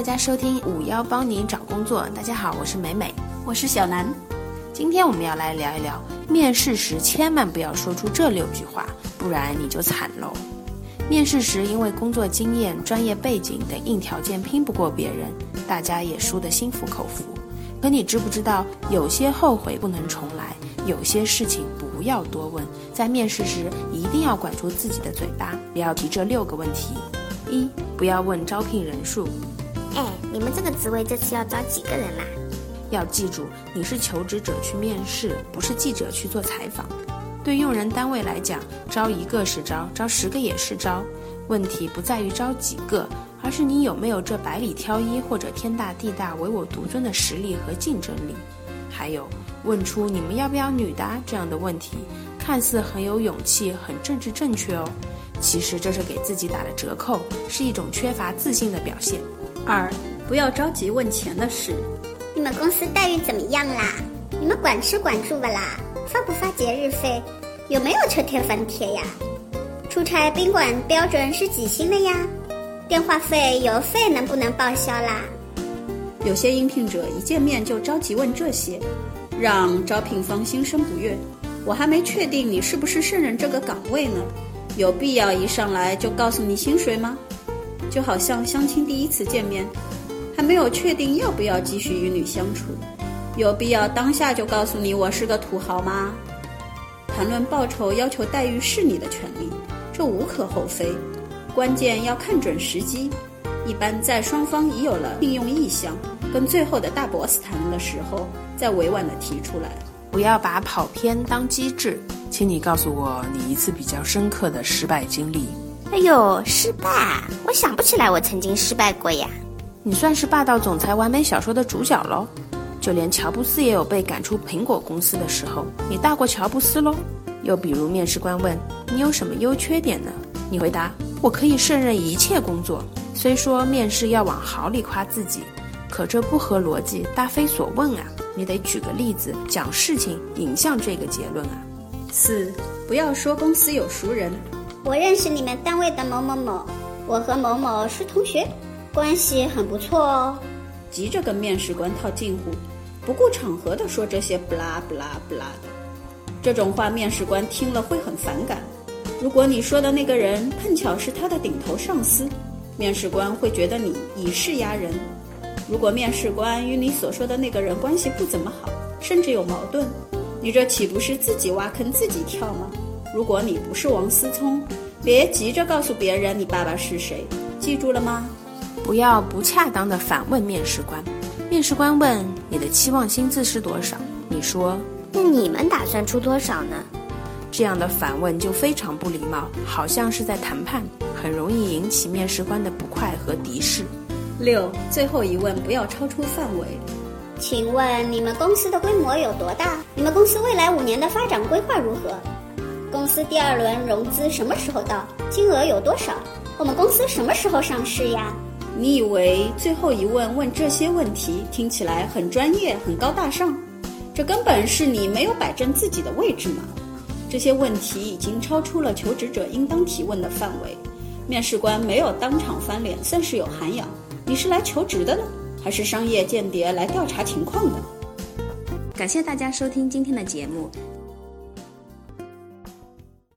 大家收听五幺帮你找工作。大家好，我是美美，我是小南。今天我们要来聊一聊，面试时千万不要说出这六句话，不然你就惨喽。面试时因为工作经验、专业背景等硬条件拼不过别人，大家也输得心服口服。可你知不知道，有些后悔不能重来，有些事情不要多问。在面试时一定要管住自己的嘴巴，不要提这六个问题。一，不要问招聘人数。哎，你们这个职位这次要招几个人啦？要记住，你是求职者去面试，不是记者去做采访。对用人单位来讲，招一个是招，招十个也是招。问题不在于招几个。而是你有没有这百里挑一或者天大地大唯我独尊的实力和竞争力？还有，问出你们要不要女的这样的问题，看似很有勇气、很政治正确哦，其实这是给自己打了折扣，是一种缺乏自信的表现。二，不要着急问钱的事。你们公司待遇怎么样啦？你们管吃管住不啦？发不发节日费？有没有车贴房贴呀？出差宾馆标准是几星的呀？电话费、邮费能不能报销啦？有些应聘者一见面就着急问这些，让招聘方心生不悦。我还没确定你是不是胜任这个岗位呢，有必要一上来就告诉你薪水吗？就好像相亲第一次见面，还没有确定要不要继续与你相处，有必要当下就告诉你我是个土豪吗？谈论报酬、要求待遇是你的权利，这无可厚非。关键要看准时机，一般在双方已有了聘用意向，跟最后的大 boss 谈的时候，再委婉的提出来。不要把跑偏当机智，请你告诉我你一次比较深刻的失败经历。哎呦，失败？我想不起来我曾经失败过呀。你算是霸道总裁完美小说的主角喽，就连乔布斯也有被赶出苹果公司的时候，你大过乔布斯喽。又比如面试官问你有什么优缺点呢？你回答。我可以胜任一切工作。虽说面试要往好里夸自己，可这不合逻辑，答非所问啊！你得举个例子，讲事情引向这个结论啊。四，不要说公司有熟人。我认识你们单位的某某某，我和某某是同学，关系很不错哦。急着跟面试官套近乎，不顾场合的说这些不拉不拉不拉的，这种话面试官听了会很反感。如果你说的那个人碰巧是他的顶头上司，面试官会觉得你以势压人。如果面试官与你所说的那个人关系不怎么好，甚至有矛盾，你这岂不是自己挖坑自己跳吗？如果你不是王思聪，别急着告诉别人你爸爸是谁，记住了吗？不要不恰当的反问面试官。面试官问你的期望薪资是多少，你说那你们打算出多少呢？这样的反问就非常不礼貌，好像是在谈判，很容易引起面试官的不快和敌视。六，最后一问不要超出范围。请问你们公司的规模有多大？你们公司未来五年的发展规划如何？公司第二轮融资什么时候到？金额有多少？我们公司什么时候上市呀？你以为最后一问问这些问题听起来很专业、很高大上？这根本是你没有摆正自己的位置嘛！这些问题已经超出了求职者应当提问的范围，面试官没有当场翻脸，算是有涵养。你是来求职的呢，还是商业间谍来调查情况的？感谢大家收听今天的节目。